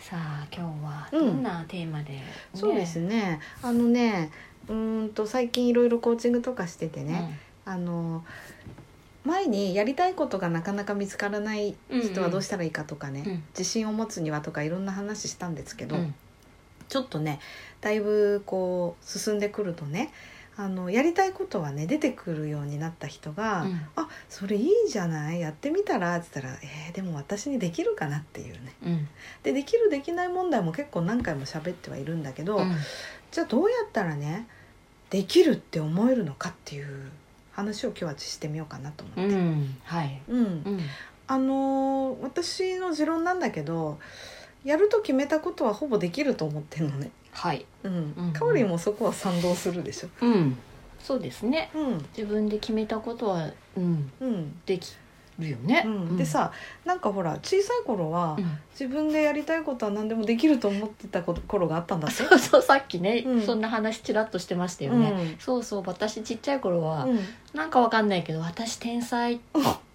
さあ今日はどんなテーマで、ね。そうですね。あのね、うーんと最近いろいろコーチングとかしててね、あの前にやりたいことがなかなか見つからない人はどうしたらいいかとかね、うん。自信を持つにはとかいろんな話したんですけど、うん。ちょっとね、だいぶこう進んでくるとね。あのやりたいことはね出てくるようになった人が「うん。あそれいいじゃない？やってみたら」って言ったら「えーでも私にできるかな?」っていうね。うん。でできるできない問題も結構何回も喋ってはいるんだけど、うん。じゃあどうやったらねできるって思えるのかっていう話を今日はしてみようかなと思って。うん。はい。うん。うん。あのー私の持論なんだけどやると決めたことはほぼできると思ってるのね。はい。うん。うん。かおりんもそこは賛同するでしょ。うん。そうですね。うん。自分で決めたことはうん。うん。できるよね、うん、でさなんかほら小さい頃はうん。自分でやりたいことは何でもできると思ってたこと頃があったんだって？そうそうさっきね、うん。そんな話ちらっとしてましたよね、そうそう私ちっちゃい頃は、うなんかわかんないけど私天才っ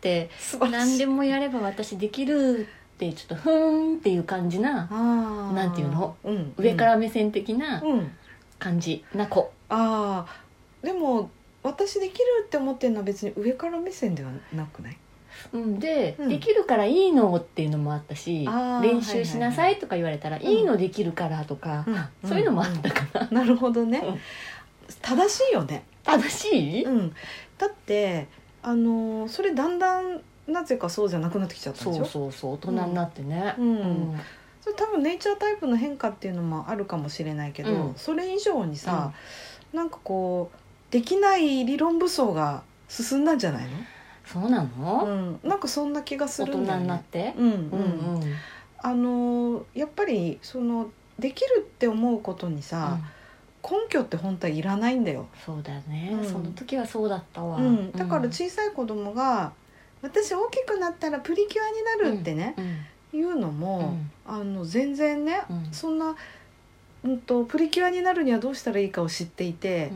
て何でもやれば私できるってちょっとふーんっていう感じななんていうの、うん、上から目線的なうん、感じな子。ああでも私できるって思ってるのは別に上から目線ではなくない？うん、で、うん。できるからいいのっていうのもあったし練習しなさいとか言われたら、いいいのできるからとか、うん。そういうのもあったかな、なるほどね、うん。正しいよね、正しい、うん、だってあのーそれだんだんなぜかそうじゃなくなってきちゃったんでしょ？そうそうそう大人になってね、うん。それ多分ネイチャータイプの変化っていうのもあるかもしれないけど、うん。それ以上にさ、なんかこうできない理論武装が進んだんじゃないの、そうなうの、ん、なんかそんな気がす大人るんだよね。になって、うんうん。うんうん。あのーやっぱりそのできるって思うことにさ、根拠って本当はいらないんだよ、そうだね、うん。その時はそうだったわ、うん、だから小さい子供が「私大きくなったらプリキュアになる」ってね、うん言うのうも、ん。あの全然ね、うん。そんな、うん、とプリキュアになるにはどうしたらいいかを知っていて、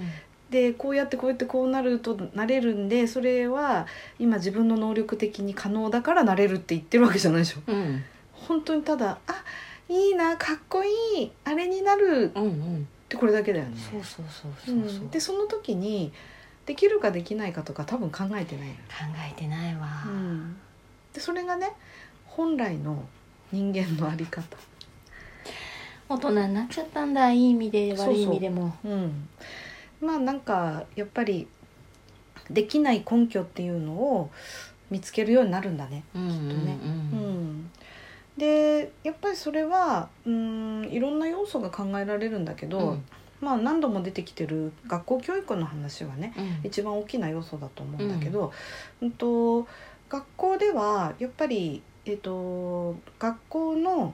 でこうやってこうやってこうなるとなれるんでそれは今自分の能力的に可能だからなれるって言ってるわけじゃないでしょ。うんうん。本当にただ「あいいなかっこいいあれになる」うんうん。ってこれだけだよね。そうそうそうそうそう、うん。でその時にできるかできないかとか多分考えてないの、考えてないわ、うん、でそれがね本来の人間のあり方、大人になっちゃったんだ。いい意味で悪い意味でも。うん、まあなんかやっぱりできない根拠っていうのを見つけるようになるんだね。うんうんとね。うんうん。でやっぱりそれはうんいろんな要素が考えられるんだけど、うんまあ何度も出てきてる学校教育の話はねうん。一番大きな要素だと思うんだけど、うん。と学校ではやっぱり、えっと学校の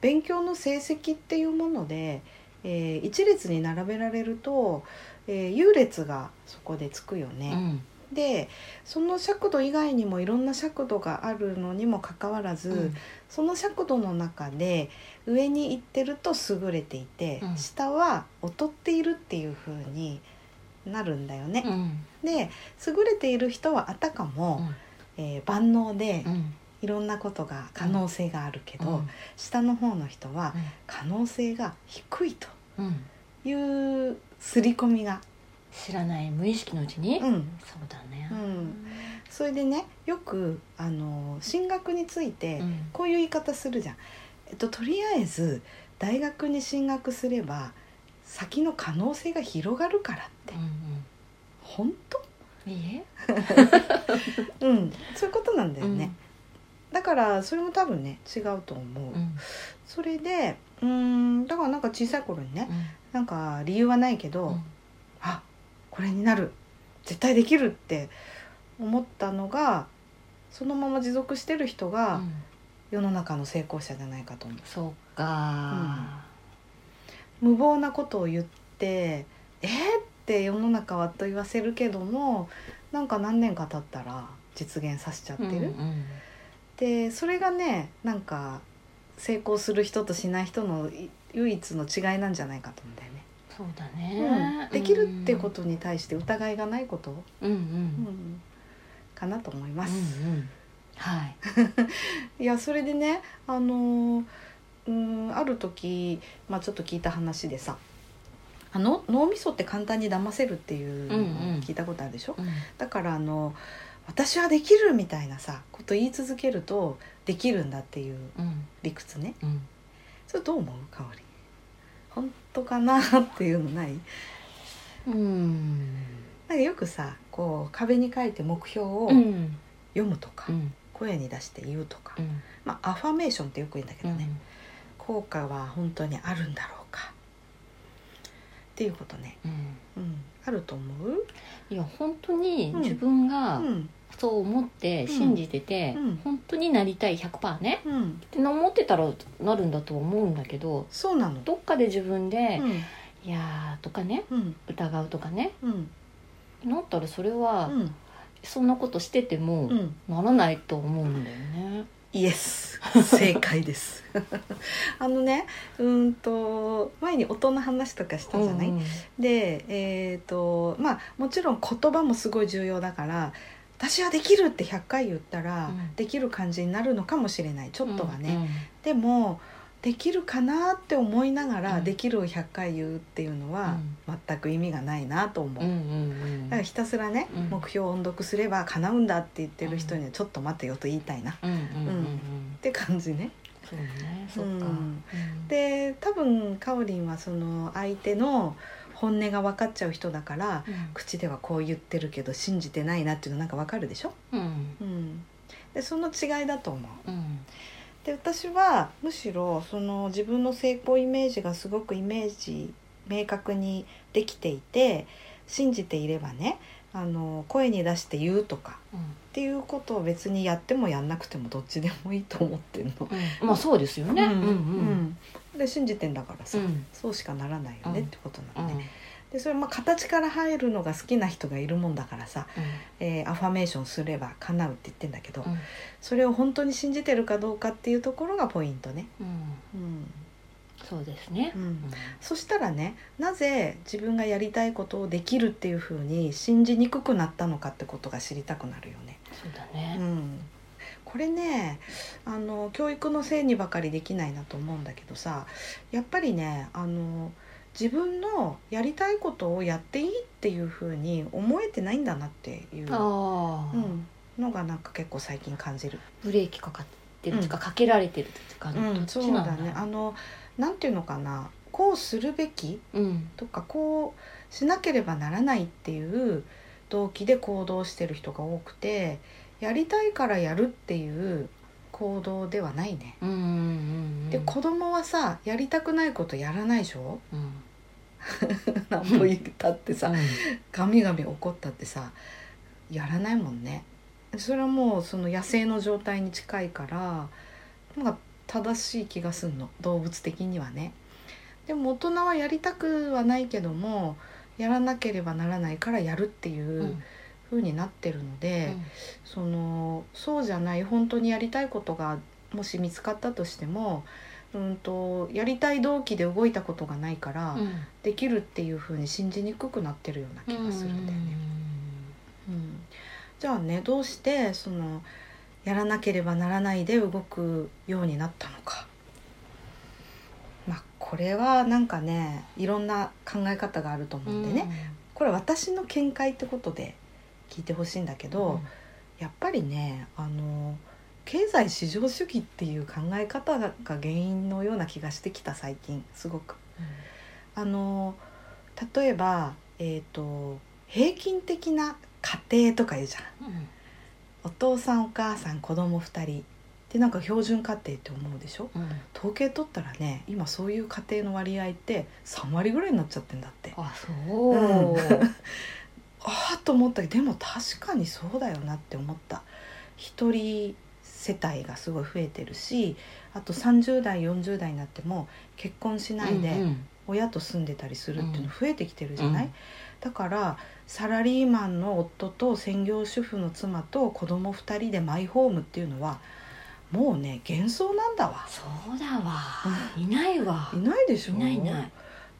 勉強の成績っていうもので、えー一列に並べられると、えー優劣がそこでつくよね。うんでその尺度以外にもいろんな尺度があるのにもかかわらず、うん。その尺度の中で上に行ってると優れていて、うん。下は劣っているっていう風になるんだよね。うん。で優れている人はあたかも、えー万能でうん。いろんなことが可能性があるけど、うん。下の方の人はうん。可能性が低いとうん。いう刷り込みが、知らない無意識のうちに、うん、そうだね。うん。それでねよくあの進学についてうん。こういう言い方するじゃん。えっと、とりあえず大学に進学すれば先の可能性が広がるからって。うん本当？うんいいえ。うん。そういうことなんだよね、うん。だからそれも多分ね違うと思う、うん。それでうーんだからなんか小さい頃にねなんか理由はないけど、これになる絶対できるって思ったのがそのまま持続してる人うがん世の中の成功者じゃないかと思う。そうか無謀なことを言って「えっ?」って世の中はと言わせるけどもなんか何年か経ったら実現させちゃってる。うんうんでそれがねなんか成功する人としない人のい唯一の違いなんじゃないかと思うんだよね。そうだうん。ね、できるってことに対して疑いがないこと、うんうん。うん。かなと思います。うんうん。はい。いやそれでねあのーうんある時、まあ、ちょっと聞いた話でさあの脳みそって簡単に騙せるっていうのをうんうん。聞いたことあるでしょ、うん。だからあの私はできるみたいなさこと言い続けるとできるんだっていううん。理屈ね。うん。それどう思う？香り本当かなっていうのない？うん。なんかよくさこう壁に書いて目標をうん。読むとか、うん。声に出して言うとか、うん。まあアファメーションってよく言うんだけどね、うん。効果は本当にあるんだろっていうことね、うん。うん、あると思う？いや本当にうん。自分がうん。そう思って信じてて、うん。本当になりたい100%ね。うん。って思ってたらなるんだと思うんだけどそうなの。どっかで自分でうん「いやー」とかねうん。疑うとかねうん。なったらそれはうん。そんなことしててもうん。ならないと思うんだよね。イエス。正解です。あのねうんと前に音の話とかしたじゃない、うんでえっ、とまあもちろん言葉もすごい重要だから私はできるって100回言ったら、うん。できる感じになるのかもしれない。ちょっとはね、うん。でもできるかなって思いながら、うん。できるを100回言うっていうのは、全く意味がないなと思う、だからひたすらね、うん。目標を音読すれば叶うんだって言ってる人にはちょっと待てよと言いたいな。っうんうんうんうん。て感じね。そうねそっか、で多分かおりんはその相手の本音が分かっちゃう人だから口ではこう言ってるけど信じてないなっていうのなんか分かるでしょ、うん。うん、でその違いだと思う。うんで私はむしろその自分の成功イメージがすごくイメージ明確にできていて信じていればねあの声に出して言うとかうん。っていうことを別にやってもやんなくてもどっちでもいいと思ってんの。うん。まあそうですよね。うん。うんうんで信じてんだからさ、うん。そうしかならないよねってことなうん。のね。でそれまあ形から入るのが好きな人がいるもんだからさ、えーアファメーションすれば叶うって言ってんだけど、うんそれを本当に信じてるかどうかっていうところがポイントね。うんうんそうですね。うんうんそしたらねなぜ自分がやりたいことをできるっていうふうに信じにくくなったのかってことが知りたくなるよね。そうだうね。ん、これねあの教育のせいにばかりできないなと思うんだけどさやっぱりねあの自分のやりたいことをやっていいっていうふうに思えてないんだなっていう、のがなんか結構最近感じる。ブレーキかかってるとか、かけられてるとか、うん、どっそうだね。あのなんていうのかな。こうするべきうん。とかこうしなければならないっていう動機で行動してる人が多くてやりたいからやるっていう行動ではないね。うんうんうん。で子供はさやりたくないことやらないでしょ？うん 何歩言ったってさガミガミ怒ったってさやらないもんね。それはもうその野生の状態に近いからなんか正しい気がすんの動物的にはね。でも大人はやりたくはないけどもやらなければならないからやるっていううんうん風になってるので、そのそうじゃない本当にやりたいことがもし見つかったとしても、うん、とやりたい動機で動いたことがないから、うん。できるっていう風に信じにくくなってるような気がするんだよね。うん。じゃあねどうしてそのやらなければならないで動くようになったのか。まあこれはなんかねいろんな考え方があると思うんでね、これ私の見解ってことで聞いてほしいんだけど、やっぱりねあの経済市場主義っていう考え方が原因のような気がしてきた最近すごく。あの例えば、えー、と平均的な家庭とか言うじゃん。うん。お父さんお母さん子供2人でなんか標準家庭って思うでしょ？うん。統計取ったらね今そういう家庭の割合って3割ぐらいになっちゃってんだって。あそう、う んああと思ったけどでも確かにそうだよなって思った。一人世帯がすごい増えてるしあと30代40代になっても結婚しないで、うん親と住んでたりするっていうの増えてきてるじゃない、うん。だからサラリーマンの夫と専業主婦の妻と子供2人でマイホームっていうのはもうね幻想なんだわ。そうだわ。いないわ。いないでしょ？いないいない。っ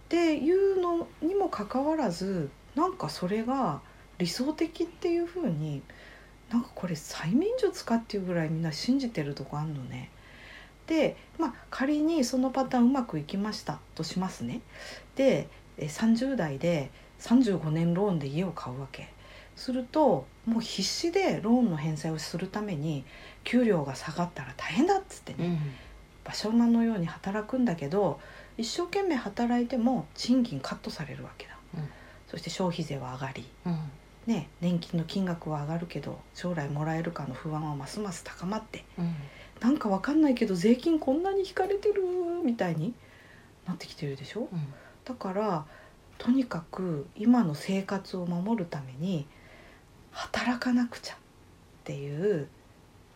ていうのにもかかわらずなんかそれが理想的っていうふうになんかこれ催眠術かっていうぐらいみんな信じてるとこあんのね。でまあ仮にそのパターンうまくいきましたとしますね。でえ30代で35年ローンで家を買うわけ。するともう必死でローンの返済をするために給料が下がったら大変だっつってね、うん馬車馬のように働くんだけど一生懸命働いても賃金カットされるわけだ、うんそして消費税は上がり、うんね、年金の金額は上がるけど将来もらえるかの不安はますます高まってうん。なんかわかんないけど税金こんなに引かれてるみたいになってきてるでしょ？うん。だからとにかく今の生活を守るために働かなくちゃっていう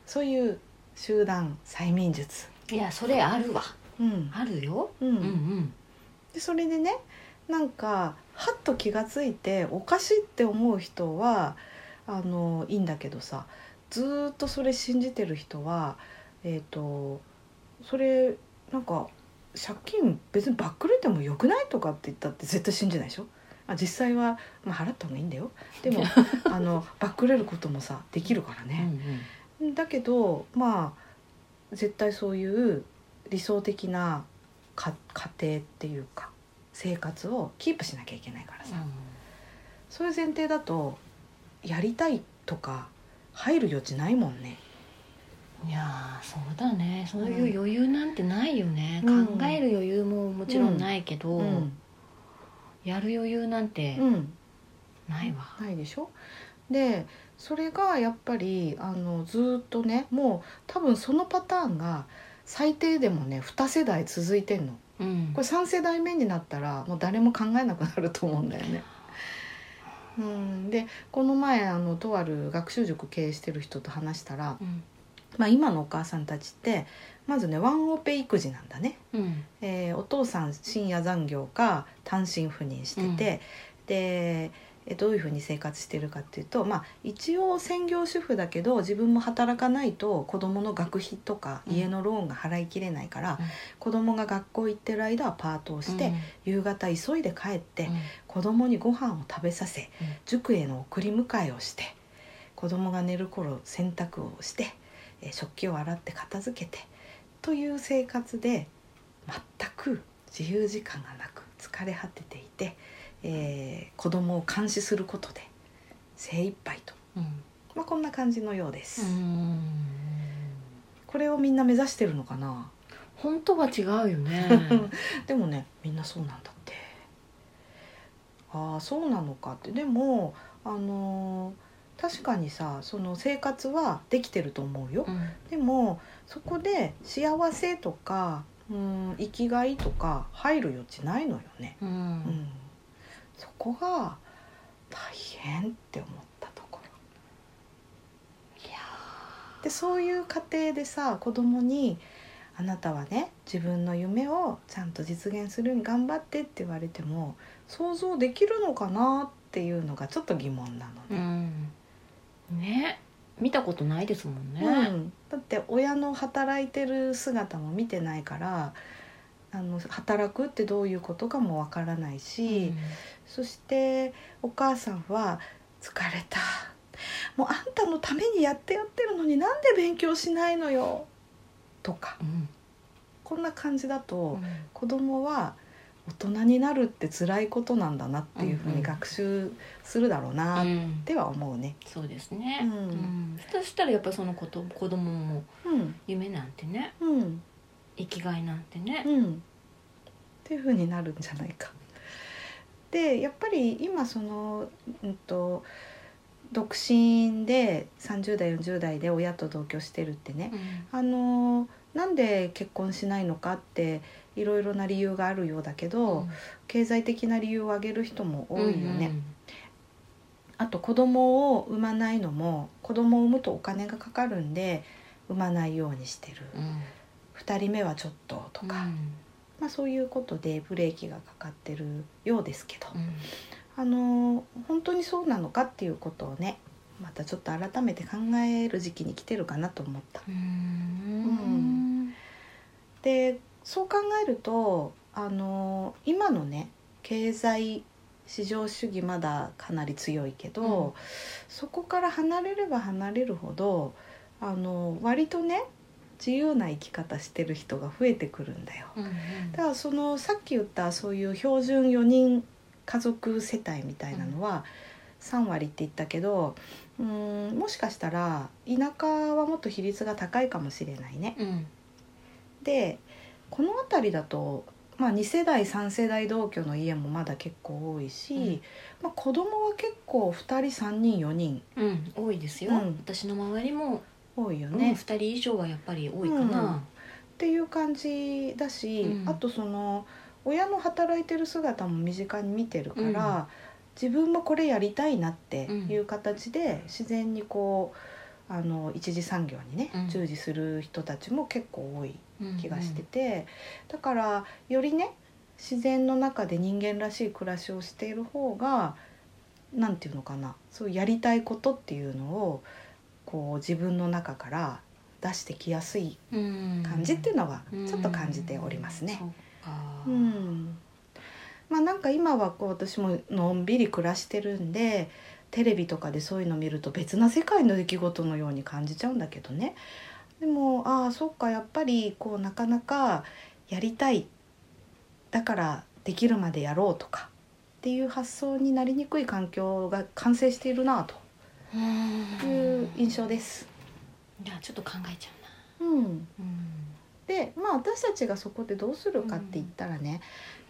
そういう集団催眠術。いやそれあるわ。うん。あるよ。うん。うんうん。でそれでねなんかはっと気がついておかしいって思う人はあのいいんだけどさずーっとそれ信じてる人はえっ、とそれなんか借金別にバックれてもよくないとかって言ったって絶対信じないでしょ？あ実際は、まあ、払った方がいいんだよ。でも あのバックれることもさできるからうんね、だけどまあ絶対そういう理想的なか家庭っていうか生活をキープしなきゃいけないからさ、そういう前提だとやりたいとか入る余地ないもんね。いやーそうだね。そういう余裕なんてないよね、うん。考える余裕ももちろんないけど、うん。やる余裕なんてうん、ないわ、ないでしょ？でそれがやっぱりあのずーっとねもう多分そのパターンが最低でもね2世代続いてんの。うん。これ3世代目になったらもう誰も考えなくなると思うんだよね。うん、でこの前あのとある学習塾経営してる人と話したら、うん。まあ、今のお母さんたちってまずねワンオペ育児なんだね、うん。えーお父さん深夜残業か単身赴任してて、でえどういうふうに生活してるかっていうと、まあ、一応専業主婦だけど自分も働かないと子供の学費とかうん。家のローンが払いきれないから、うん。子供が学校行ってる間はパートをして、夕方急いで帰って、うん。子供にご飯を食べさせ、うん。塾への送り迎えをして子供が寝る頃洗濯をして、えー食器を洗って片付けてという生活で全く自由時間がなく疲れ果てていて、えー子供を監視することで精一杯と、うん。まあ、こんな感じのようです、うん。これをみんな目指してるのかな？本当は違うよね。でもねみんなそうなんだって。ああそうなのかって。でもあのー確かにさその生活はできてると思うよ。うん。でもそこで幸せとかうん生きがいとか入る余地ないのよね、ううんん、そこが大変って思ったところ。いやでそういう過程でさ子供に「あなたはね自分の夢をちゃんと実現するに頑張って」って言われても想像できるのかなっていうのがちょっと疑問なのうね。ん。ね。見たことないですもんね、うん、だって親の働いてる姿も見てないからあの働くってどういうことかもわからないし、そしてお母さんは「疲れた。もうあんたのためにやってやってるのになんで勉強しないのよ」とか。うん。こんな感じだうとん。子供は大人になるって辛いことなんだなっていうふううんうんに学習するだろうなっうんては思うね。そうですね、うん。うん。そしたらやっぱりそのこと子供もうん。夢なんてね。うん生きがいなんてね、うん、っていうふうになるんじゃないか。でやっぱり今その、うん、と独身で30代40代で親と同居してるってね、あのなんで結婚しないのかっていろいろな理由があるようだけど、経済的な理由を挙げる人も多いよね。あと子供を産まないのも子供を産むとお金がかかるんで産まないようにしてる。うんうん2人目はちょっととか、まあ、そういうことでブレーキがかかってるようですけど、うん。あの本当にそうなのかっていうことをねまたちょっと改めて考える時期に来てるかなと思った。うん。でそう考えるとあの今のね経済市場主義まだかなり強いけど、うん。そこから離れれば離れるほどあの割とね自由な生き方してる人が増えてくるんだよ。うんだからそのさっき言ったそういう標準4人家族世帯みたいなのは3割って言ったけどうーんもしかしたら田舎はもっと比率が高いかもしれないね。うん。でこの辺りだと、まあ、2世代3世代同居の家もまだ結構多いし、うん。まあ、子供は結構2人3人4人。うん多いですよ、うん。私の周りも、ね多いよね。2人以上はやっぱり多いかな、っていう感じだし、うん。あとその親の働いてる姿も身近に見てるから、うん。自分もこれやりたいなっていう形で自然にこうあの一次産業にね、うん。従事する人たちも結構多いうん気がしてて、だからよりね自然の中で人間らしい暮らしをしている方がなんていうのかなそうやりたいことっていうのをこう自分の中から出してきやすいうん。感じっていうのはちょっと感じておりますね。うん。まあなんか今はこう私ものんびり暮らしてるんでテレビとかでそういうの見ると別な世界の出来事のように感じちゃうんだけどね。でもああそっかやっぱりこうなかなかやりたいだからできるまでやろうとかっていう発想になりにくい環境が完成しているなとうんいう印象です。いやちょっと考えちゃううん、なうん。でまあ私たちがそこでどうするかって言ったらね、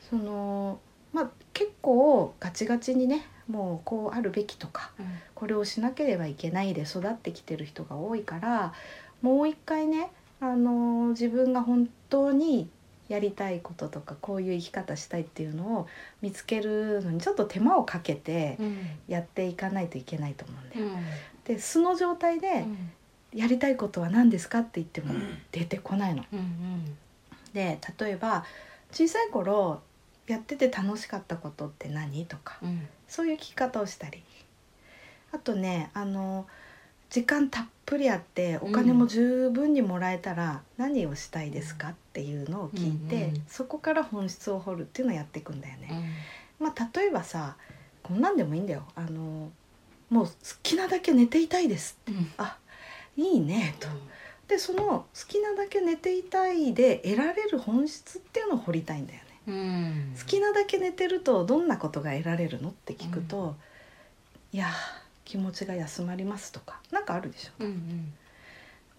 そのまあ結構ガチガチにねもうこうあるべきとかうん。これをしなければいけないで育ってきてる人が多いからもう一回ね、あの自分が本当にやりたいこととかこういう生き方したいっていうのを見つけるのにちょっと手間をかけてうん。やっていかないといけないと思うんだよ。うん。で素の状態でうん。やりたいことは何ですかって言っても出てこないの。うんで例えば小さい頃やってて楽しかったことって何とか。うん。そういう聞き方をしたり。あとねあの時間たっぷりあってお金も十分にもらえたら何をしたいですか？っていうのを聞いて、うんうんそこから本質を掘るっていうのをやっていくんだよね。うん。まあ、例えばさこんなんでもいいんだよ。あのもう好きなだけ寝ていたいです。うん。いいねと。でその好きなだけ寝ていたいで得られる本質っていうのを掘りたいんだよね。うん。好きなだけ寝てるとどんなことが得られるの？って聞くと、いやー気持ちが休まりますとかなんかあるでしょ。うんうん。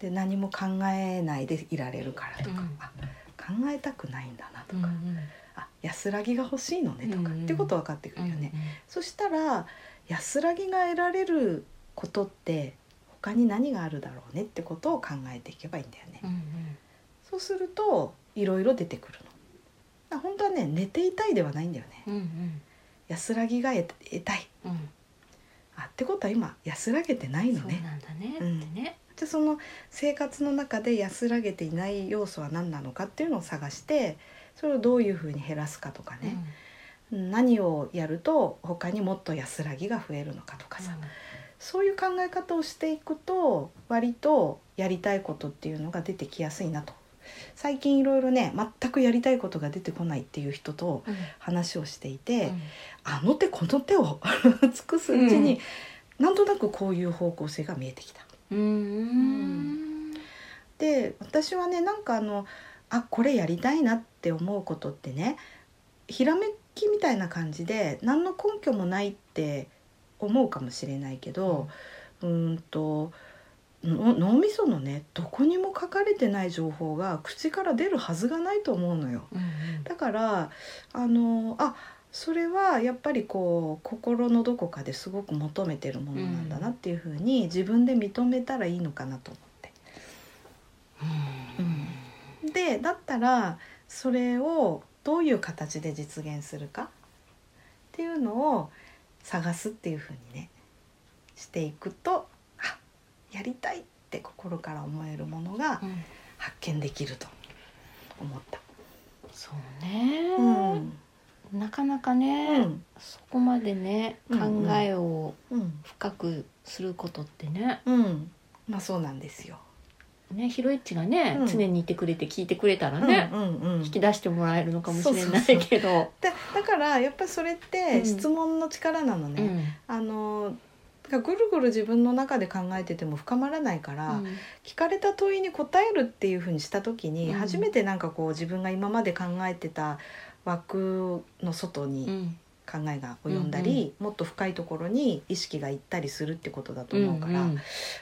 で何も考えないでいられるからとか、うん。あ考えたくないんだなとか、うんうん。あ安らぎが欲しいのねとか、うんうん。ってこと分かってくるよね、うんそしたら安らぎが得られることって他に何があるだろうねってことを考えていけばいいんだよね、うんうん。そうするといろいろ出てくるの。あ本当はね寝ていたいではないんだよね。うんうん。安らぎが得得たい。うんあってことは今安らげてないのそうねなんだねうん。ってね。じゃあその生活の中で安らげていない要素は何なのかっていうのを探してそれをどういうふうに減らすかとかね、うん。何をやると他にもっと安らぎが増えるのかとかさ、そういう考え方をしていくと割とやりたいことっていうのが出てきやすいなと最近いろいろね全くやりたいことが出てこないっていう人とうん。話をしていて、うん。あの手この手を 尽くすうちに、なんとなくこういう方向性が見えてきた。うん。うん。で私はねなんかあのあこれやりたいなって思うことってねひらめきみたいな感じで何の根拠もないって思うかもしれないけど、うーんとの脳みそのねどこにも書かれてない情報が口から出るはずがないと思うのよ。うんだからあのあそれはやっぱりこう心のどこかですごく求めてるものなんだなっていうふうに自分で認めたらいいのかなと思って。でだったらそれをどういう形で実現するかっていうのを探すっていうふうにねしていくとあやりたいって心から思えるものがうん。発見できると思った。そうね、うん。なかなかうね、ん。そこまでね考うんうん。えをうん。深くすることってね。うん。まあそうなんですよ。ねヒロイッチがね、うん。常にいてくれて聞いてくれたらね、うんうんうん。引き出してもらえるのかもしれないけど。でだからやっぱりそれってうん。質問の力なのね。うん。あのぐるぐる自分の中で考えてても深まらないから、うん。聞かれた問いに答えるっていうふうにした時に、うん。初めてなんかこう自分が今まで考えてた枠の外うにん。考えが及んだり、もっと深いところに意識がいったりするってことだと思うから、うん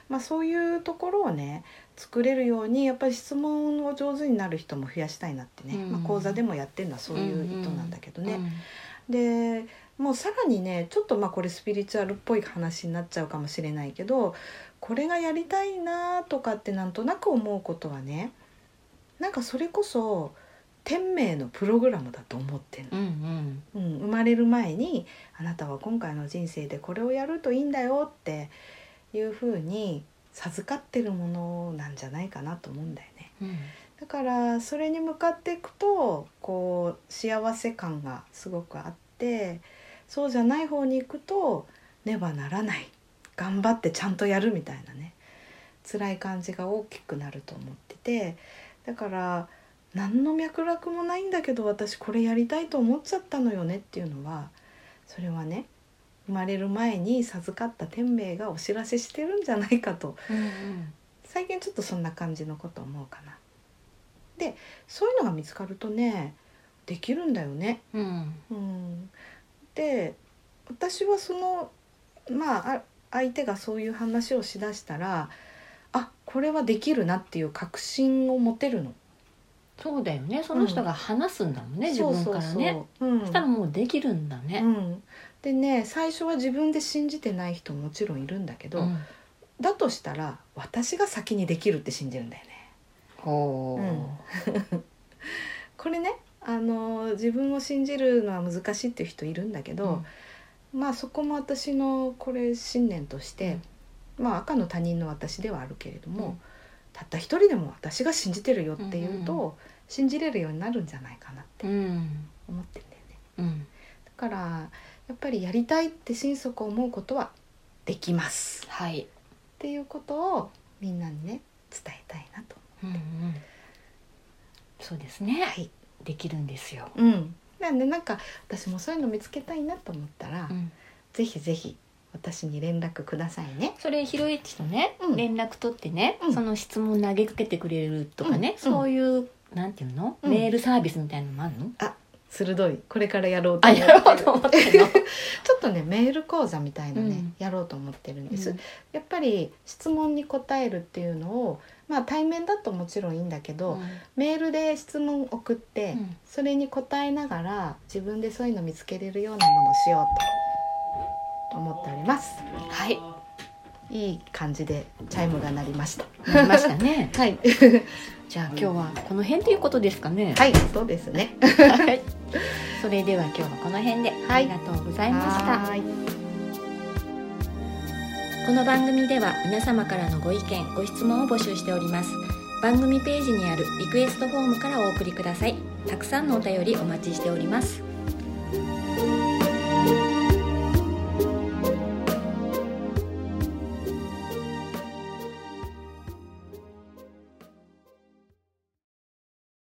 まあ、そういうところをね作れるようにやっぱり質問を上手になる人も増やしたいなってね、うん。まあ、講座でもやってるのはそういう意図なんだけどね。うん。でもうさらにねちょっとまあこれスピリチュアルっぽい話になっちゃうかもしれないけどこれがやりたいなとかってなんとなく思うことはねなんかそれこそ天命のプログラムだと思ってるの、うんうん。うん、生まれる前にあなたは今回の人生でこれをやるといいんだよっていうふうに授かってるものなんじゃないかなと思うんだよね。うん。だからそれに向かっていくとこう幸せ感がすごくあってそうじゃない方に行くとねばならない。頑張ってちゃんとやるみたいなね。辛い感じが大きくなると思ってて。だから何の脈絡もないんだけど私これやりたいと思っちゃったのよね。っていうのはそれはね生まれる前に授かった天命がお知らせしてるんじゃないかと。うん最近ちょっとそんな感じのこと思うかな。でそういうのが見つかるとねできるんだよね。うん。うん、で私はそのまああ相手がそういう話をしだしたらあこれはできるなっていう確信を持てるの。そうだよね。その人が話すんだもんね、自分からね。そしたらもうできるんだね、うん、でね最初は自分で信じてない人ももちろんいるんだけど、うん。だとしたら私が先にできるって信じるんだよね。ほう、これねあの自分を信じるのは難しいっていう人いるんだけど、まあそこも私のこれ信念として、まあ赤の他人の私ではあるけれども、うん。たった一人でも私が信じてるよっていうと、うんうん信じれるようになるんじゃないかなってうん思ってんだよね。うん。だからやっぱりやりたいって心底思うことはできます。はい、っていうことをみんなにね伝えたいなと。うんうん、そうですね、はい、できるんですよ、うん、なんでなんか私もそういうの見つけたいなと思ったら、うん、ぜひぜひ私に連絡くださいね。それひろいちとね、うん。連絡取ってね、うん。その質問投げかけてくれるとかね、うん。そういうなんていうの、うん。メールサービスみたいなのもあるの？鋭い。これからやろうとあ思って ちょっとねメール講座みたいなね、うん。やろうと思ってるんです、うん。やっぱり質問に答えるっていうのをまあ対面だともちろんいいんだけど、メールで質問送って、うん。それに答えながら自分でそういうの見つけれるようなものをしようと思っております。はい。いい感じでチャイムが鳴りました。なりましたね。はい。じゃあ今日はこの辺ということですかね。はいそうですね。はいそれでは今日はこの辺で。はい。ありがとうございました、この番組では皆様からのご意見ご質問を募集しております。番組ページにあるリクエストフォームからお送りください。たくさんのお便りお待ちしております